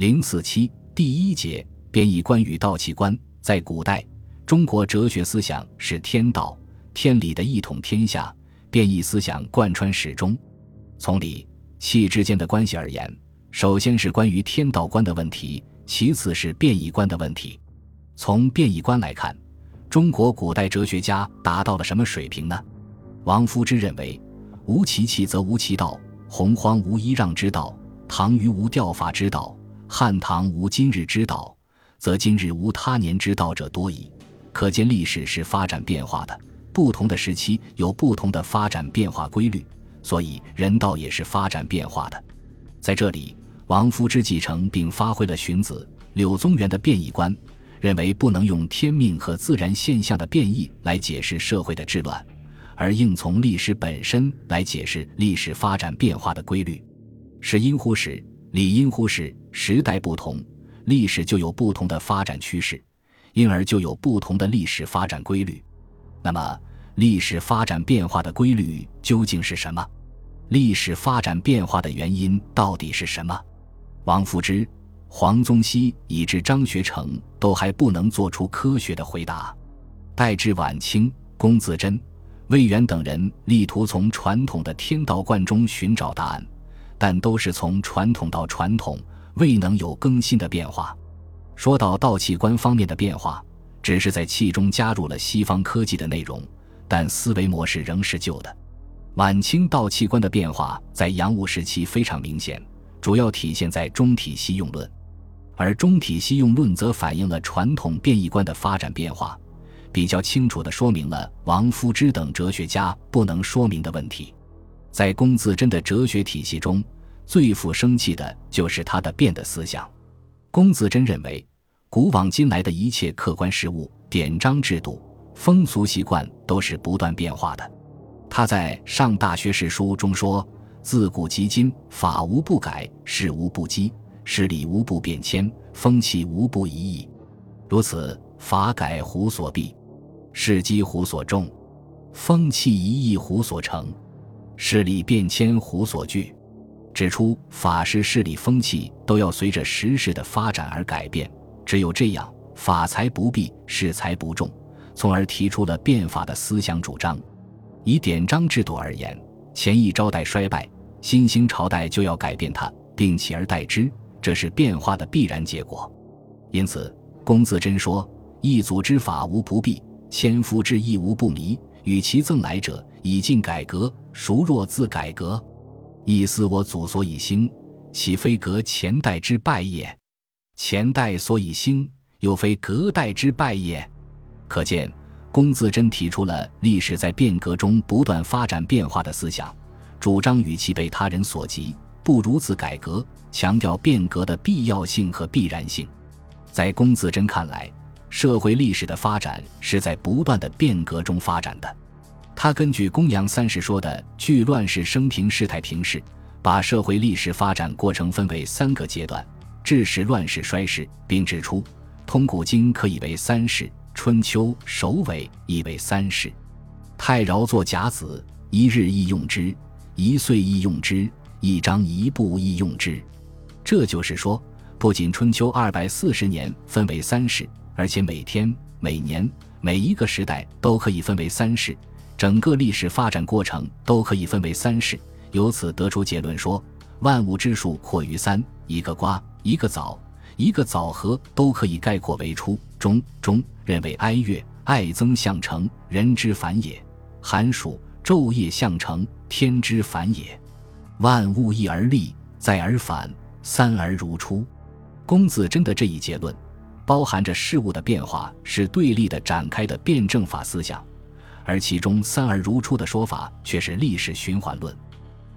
零四七第一节变异观与道器观，在古代中国哲学思想是天道、天理的一统天下，变异思想贯穿始终。从理气之间的关系而言，首先是关于天道观的问题，其次是变异观的问题。从变异观来看，中国古代哲学家达到了什么水平呢？王夫之认为：“无其气则无其道，洪荒无揖让之道，唐虞无调法之道，汉唐无今日之道，则今日无他年之道者多矣。”可见历史是发展变化的，不同的时期有不同的发展变化规律，所以人道也是发展变化的。在这里，王夫之继承并发挥了荀子、柳宗元的变异观，认为不能用天命和自然现象的变异来解释社会的治乱。而应从历史本身来解释历史发展变化的规律，是因乎时，理应乎时，时代不同，历史就有不同的发展趋势，因而就有不同的历史发展规律。那么，历史发展变化的规律究竟是什么？历史发展变化的原因到底是什么？王夫之、黄宗羲以至张学成都还不能做出科学的回答。待至晚清，龚自珍。魏源等人力图从传统的天道观中寻找答案，但都是从传统到传统，未能有更新的变化。说到道器观方面的变化，只是在气中加入了西方科技的内容，但思维模式仍是旧的。晚清道器观的变化在洋务时期非常明显，主要体现在中体西用论，而中体西用论则反映了传统变异观的发展变化。比较清楚地说明了王夫之等哲学家不能说明的问题。在龚自珍的哲学体系中，最富生气的就是他的变的思想。龚自珍认为，古往今来的一切客观事物、典章制度、风俗习惯都是不断变化的。他在《上大学士书》中说：“自古及今，法无不改，事无不积，事理无不变迁，风气无不移矣。如此，法改乎所必？”事机乎所重，风气一役胡所成，势力变迁胡所惧。指出法式势力风气都要随着时势的发展而改变，只有这样，法才不避，势才不重，从而提出了变法的思想主张。以典章制度而言，前一朝代衰败，新兴朝代就要改变它，并取而代之，这是变化的必然结果。因此，龚自珍说：“一祖之法无不避。”千夫之义无不迷，与其赠来者以尽改革，孰若自改革？亦思我祖所以兴，岂非革前代之败也？前代所以兴，又非革代之败也。可见，龚自珍提出了历史在变革中不断发展变化的思想，主张与其被他人所及，不如自改革，强调变革的必要性和必然性。在龚自珍看来。社会历史的发展是在不断的变革中发展的。他根据公羊三世说的“据乱世生平事态平事”，把社会历史发展过程分为三个阶段：治世、乱世、衰世，并指出通古今可以为三世，春秋首尾亦为三世。太饶作甲子，一日亦用之，一岁亦用之，一章一部亦用之。这就是说，不仅春秋二百四十年分为三世。而且每天、每年、每一个时代都可以分为三世，整个历史发展过程都可以分为三世。由此得出结论说，万物之数阔于三，一个瓜、一个枣、一个枣核都可以概括为初、中、中。认为哀乐、爱增相成，人之反也；寒暑、昼夜相成，天之反也。万物一而立，再而反，三而如初。龚自珍的这一结论。包含着事物的变化是对立的展开的辩证法思想，而其中“三而如初”的说法却是历史循环论。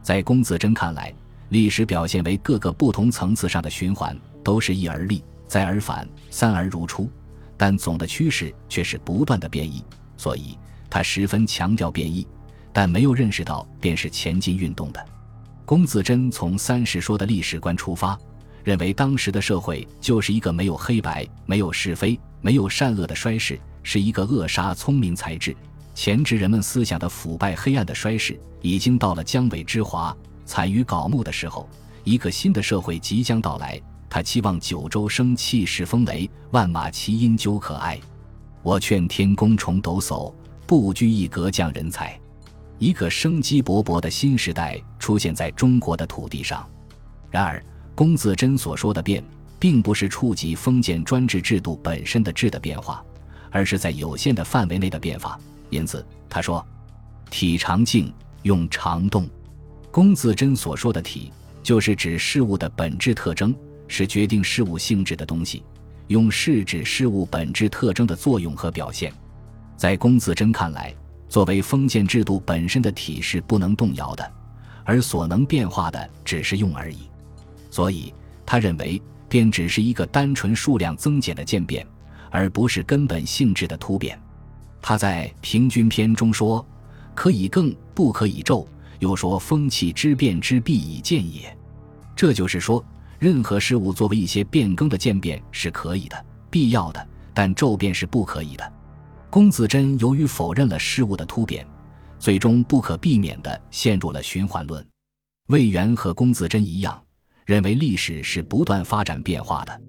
在龚自珍看来，历史表现为各个不同层次上的循环，都是一而立，再而反，三而如初，但总的趋势却是不断的变异。所以他十分强调变异，但没有认识到便是前进运动的。龚自珍从三世说的历史观出发。认为当时的社会就是一个没有黑白、没有是非、没有善恶的衰世，是一个扼杀聪明才智、钳制人们思想的腐败黑暗的衰世，已经到了姜尾之华、惨于槁木的时候。一个新的社会即将到来，他期望九州生气势风雷，万马齐喑究可哀。我劝天公重抖擞，不拘一格降人才。一个生机勃勃的新时代出现在中国的土地上。然而，龚自珍所说的变，并不是触及封建专制制度本身的质的变化，而是在有限的范围内的变化。因此，他说：“体常静，用常动。”龚自珍所说的体，就是指事物的本质特征，是决定事物性质的东西；用是指事物本质特征的作用和表现。在龚自珍看来，作为封建制度本身的体是不能动摇的，而所能变化的只是用而已。所以，他认为变只是一个单纯数量增减的渐变，而不是根本性质的突变。他在《平均篇》中说：“可以更，不可以骤。”又说：“风气之变之必以渐也。”这就是说，任何事物作为一些变更的渐变是可以的、必要的，但骤变是不可以的。龚自珍由于否认了事物的突变，最终不可避免地陷入了循环论。魏源和龚自珍一样，认为历史是不断发展变化的。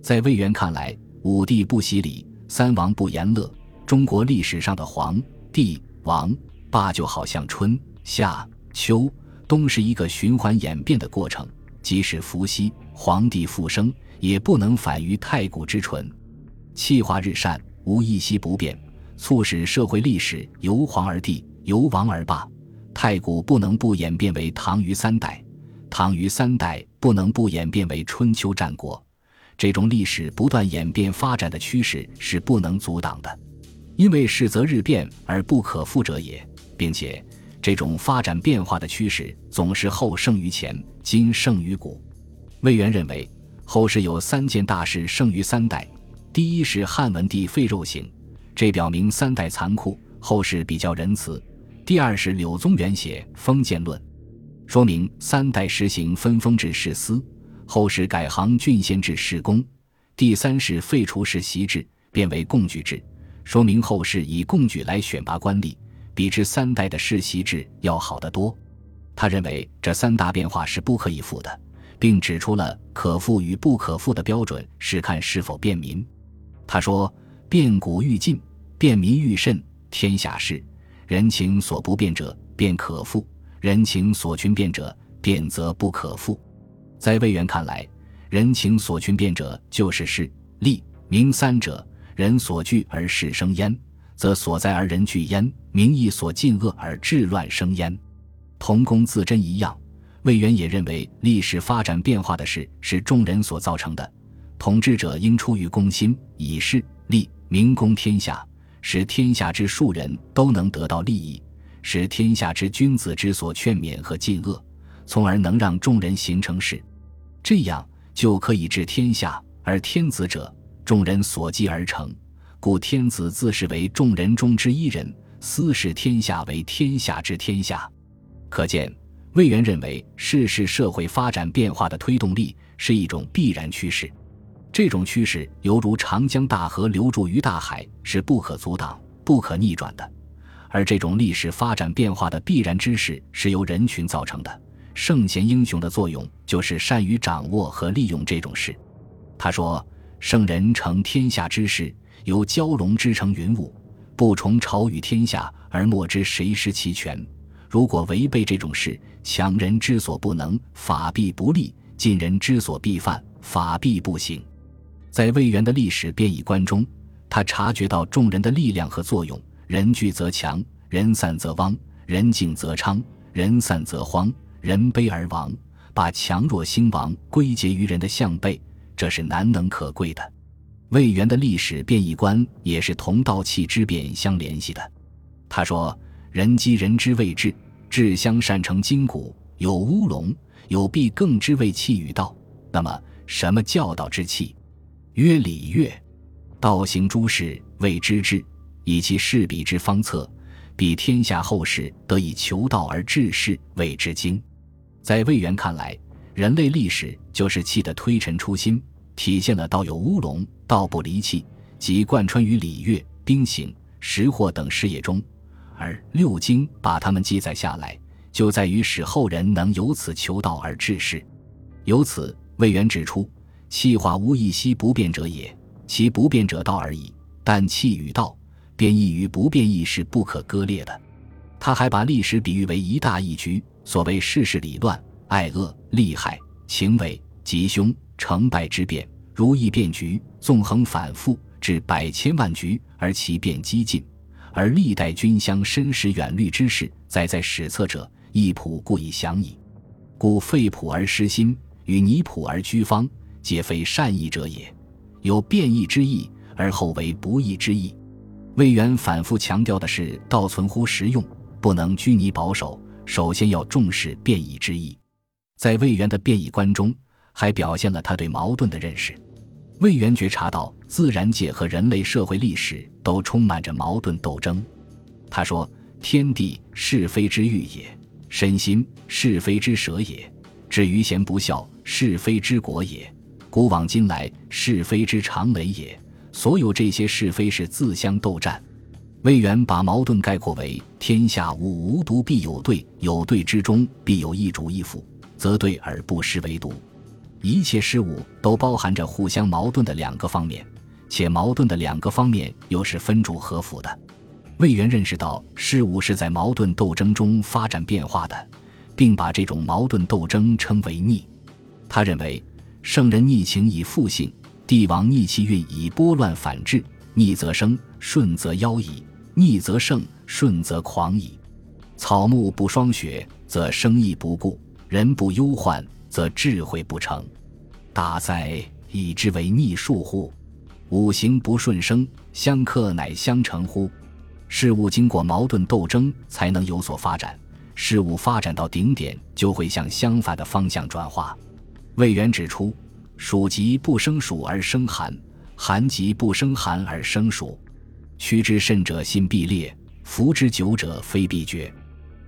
在魏源看来，武帝不习礼，三王不言乐，中国历史上的皇帝、王霸就好像春夏秋冬是一个循环演变的过程，即使伏羲皇帝复生，也不能反于太古之纯。气化日善，无一息不变。促使社会历史由皇而帝，由王而霸。太古不能不演变为唐虞三代，唐虞三代不能不演变为春秋战国。这种历史不断演变发展的趋势是不能阻挡的，因为事则日变而不可复者也，并且这种发展变化的趋势总是后胜于前，今胜于古。魏源认为，后世有三件大事胜于三代：第一是汉文帝废肉刑。这表明三代残酷，后世比较仁慈。第二是柳宗元写《封建论》，说明三代实行分封制世司，后世改行郡县制世公。第三是废除世袭制，变为贡举制，说明后世以贡举来选拔官吏，比之三代的世袭制要好得多。他认为这三大变化是不可以复的，并指出了可复与不可复的标准是看是否便民。他说。变古欲尽，变民欲甚。天下事，人情所不变者，便可复；人情所群变者，变则不可复。在魏源看来，人情所群变者，就是事、利、名三者。人所惧而事生焉，则所在而人聚焉；民意所尽恶而治乱生焉。同公自珍一样，魏源也认为，历史发展变化的事是众人所造成的。统治者应出于公心，以事利。民公天下，使天下之庶人都能得到利益，使天下之君子之所劝勉和禁恶，从而能让众人形成事，这样就可以治天下。而天子者，众人所积而成，故天子自视为众人中之一人，私视天下为天下之天下。可见，魏源认为，世事社会发展变化的推动力是一种必然趋势。这种趋势犹如长江大河流注于大海，是不可阻挡、不可逆转的。而这种历史发展变化的必然之势是由人群造成的。圣贤英雄的作用就是善于掌握和利用这种事。他说：“圣人成天下之事，由蛟龙之成云雾，不从朝与天下，而莫知谁失其权。如果违背这种事，强人之所不能，法必不立；尽人之所必犯，法必不行。”在魏源的历史变异观中，他察觉到众人的力量和作用：人聚则强，人散则亡；人静则昌，人散则荒；人卑而亡。把强弱兴亡归结于人的向背，这是难能可贵的。魏源的历史变异观也是同道气之变相联系的。他说：“人积人之谓志，志相善成筋骨。有乌龙，有必更之谓气与道。那么，什么教导之气？”曰礼乐，道行诸事谓之治，以其事彼之方策，彼天下后世得以求道而治世谓之经。在魏源看来，人类历史就是气的推陈出新，体现了道有乌龙，道不离气，即贯穿于礼乐、兵刑、识货等事业中。而六经把它们记载下来，就在于使后人能由此求道而治世。由此，魏源指出。气化无一息不变者也，其不变者道而已。但气与道，变异与不变异是不可割裂的。他还把历史比喻为一大一局，所谓世事理乱、爱恶、利害、情伪、吉凶、成败之变，如意变局，纵横反复，至百千万局而其变激进。而历代君相深识远虑之事，载在史册者，亦普故以详矣。故废朴而失新，与泥朴而居方，皆非善意者也。有变异之意，而后为不义之意。魏源反复强调的是，道存乎实用，不能拘泥保守。首先要重视变异之意。在魏源的变异观中，还表现了他对矛盾的认识。魏源觉察到，自然界和人类社会历史都充满着矛盾斗争。他说：“天地是非之欲也，身心是非之舍也，至于贤不孝是非之果也，古往今来是非之常累也。所有这些是非是自相斗战。”魏源把矛盾概括为：“天下无无独必有对，有对之中必有一主一辅，则对而不失为独。”一切事物都包含着互相矛盾的两个方面，且矛盾的两个方面又是分主合符的。魏源认识到事物是在矛盾斗争中发展变化的，并把这种矛盾斗争称为逆。他认为，圣人逆情以复性，帝王逆气运以拨乱反治。逆则生，顺则夭矣；逆则盛，顺则狂矣。草木不霜雪，则生意不固；人不忧患。则智慧不成，大哉以之为逆数乎？五行不顺生，相克乃相成乎？事物经过矛盾斗争，才能有所发展。事物发展到顶点，就会向相反的方向转化。魏源指出：暑极不生暑而生寒，寒极不生寒而生暑。趋之甚者，心必裂；服之久者，非必绝。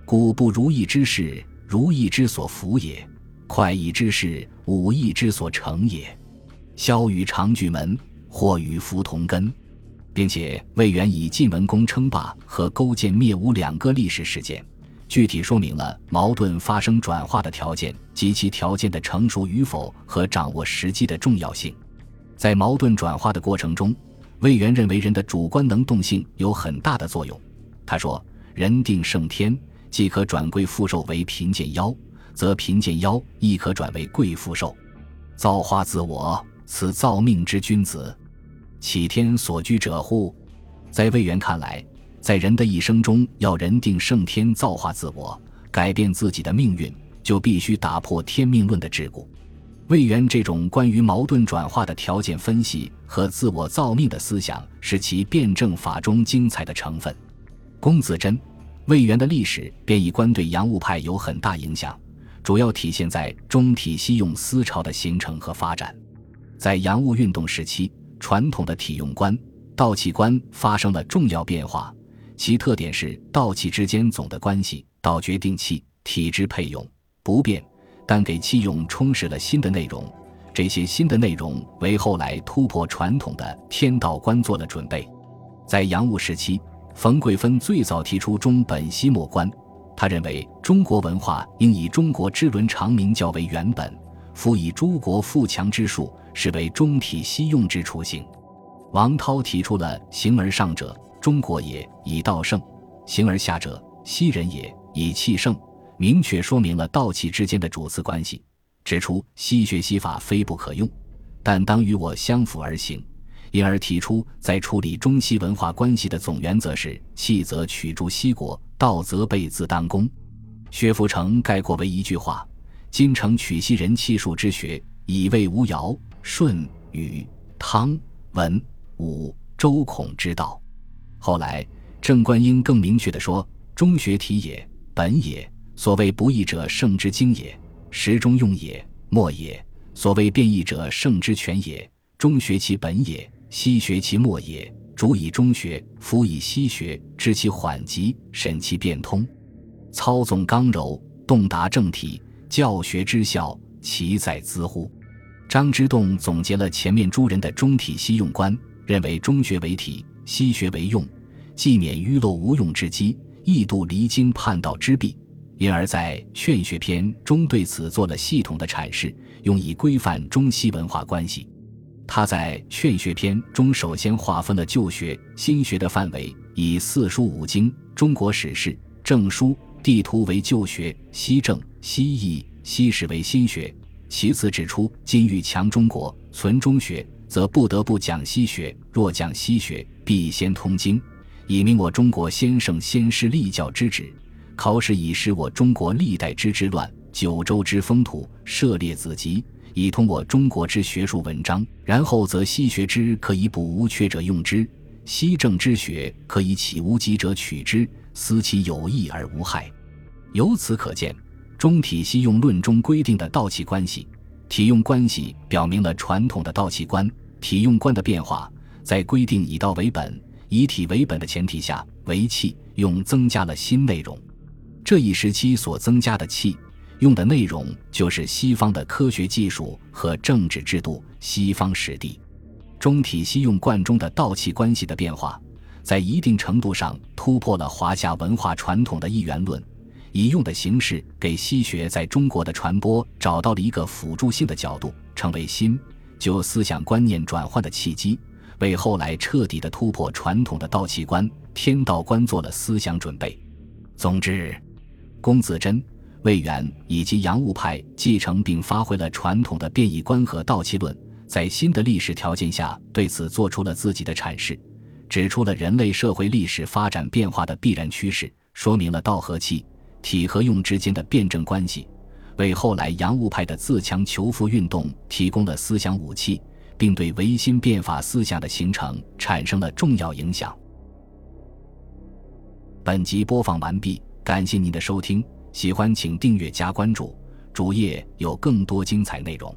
故不如意之事，如意之所伏也。快意之事，武意之所成也。萧与长句门，或与福同根，并且魏源以晋文公称霸和勾践灭吴两个历史事件，具体说明了矛盾发生转化的条件及其条件的成熟与否和掌握时机的重要性。在矛盾转化的过程中，魏源认为人的主观能动性有很大的作用。他说：“人定胜天，即可转贵富寿为贫贱夭。”则贫贱夭亦可转为贵富寿，造化自我，此造命之君子，岂天所居者乎？在魏源看来，在人的一生中，要人定胜天，造化自我，改变自己的命运，就必须打破天命论的桎梏。魏源这种关于矛盾转化的条件分析和自我造命的思想，是其辩证法中精彩的成分。龚自珍、魏源的历史变异观对洋务派有很大影响。主要体现在中体西用思潮的形成和发展。在洋务运动时期，传统的体用观、道气观发生了重要变化，其特点是道气之间总的关系，道决定气，体之配用不变，但给气用充实了新的内容。这些新的内容为后来突破传统的天道观做了准备。在洋务时期，冯桂芬最早提出中本西末观。他认为中国文化应以中国之伦常名教为原本，辅以诸国富强之术，是为中体西用之雏形。王涛提出了“形而上者，中国也，以道盛；形而下者，西人也，以气盛”，明确说明了道气之间的主次关系，指出西学西法非不可用，但当与我相辅而行。因而提出，在处理中西文化关系的总原则是：弃则取诸西国。道则备自当公，薛福成概括为一句话：“今诚取西人气数之学，以为吴尧、舜、禹、汤、文、武、周孔之道。”后来郑观应更明确地说：“中学体也，本也。所谓不义者，圣之精也；时中用也，末也。所谓变异者，圣之权也。中学其本也，西学其末也。”主以中学，辅以西学，知其缓急，审其变通，操纵刚柔，洞达正体，教学之效，其在兹乎？张之洞总结了前面诸人的中体西用观，认为中学为体，西学为用，既免淤漏无用之机，亦度离经叛道之弊。因而，在《劝学篇》中对此做了系统的阐释，用以规范中西文化关系。他在《劝学篇》中首先划分了旧学、新学的范围，以四书五经、中国史事、政书、地图为旧学，西政、西易、西史为新学。其次指出，今欲强中国、存中学，则不得不讲西学；若讲西学，必先通经，以明我中国先圣先师立教之旨。考试以识我中国历代之治乱，九州之风土，涉猎子集，以通过中国之学术文章。然后则西学之可以补无缺者用之，西政之学可以起无极者取之，思其有益而无害。由此可见，中体西用论中规定的道气关系，体用关系表明了传统的道气观、体用观的变化，在规定以道为本、以体为本的前提下，为气用增加了新内容。这一时期所增加的气用的内容，就是西方的科学技术和政治制度。西方史地中体西用贯中的道气关系的变化，在一定程度上突破了华夏文化传统的一元论，以用的形式给西学在中国的传播找到了一个辅助性的角度，成为新旧思想观念转换的契机，为后来彻底的突破传统的道气观、天道观做了思想准备。总之。龚自珍、魏源以及洋务派继承并发挥了传统的变异观和道气论，在新的历史条件下对此做出了自己的阐释，指出了人类社会历史发展变化的必然趋势，说明了道和气、体和用之间的辩证关系，为后来洋务派的自强求富运动提供了思想武器，并对维新变法思想的形成产生了重要影响。本集播放完毕。感谢您的收听，喜欢请订阅加关注，主页有更多精彩内容。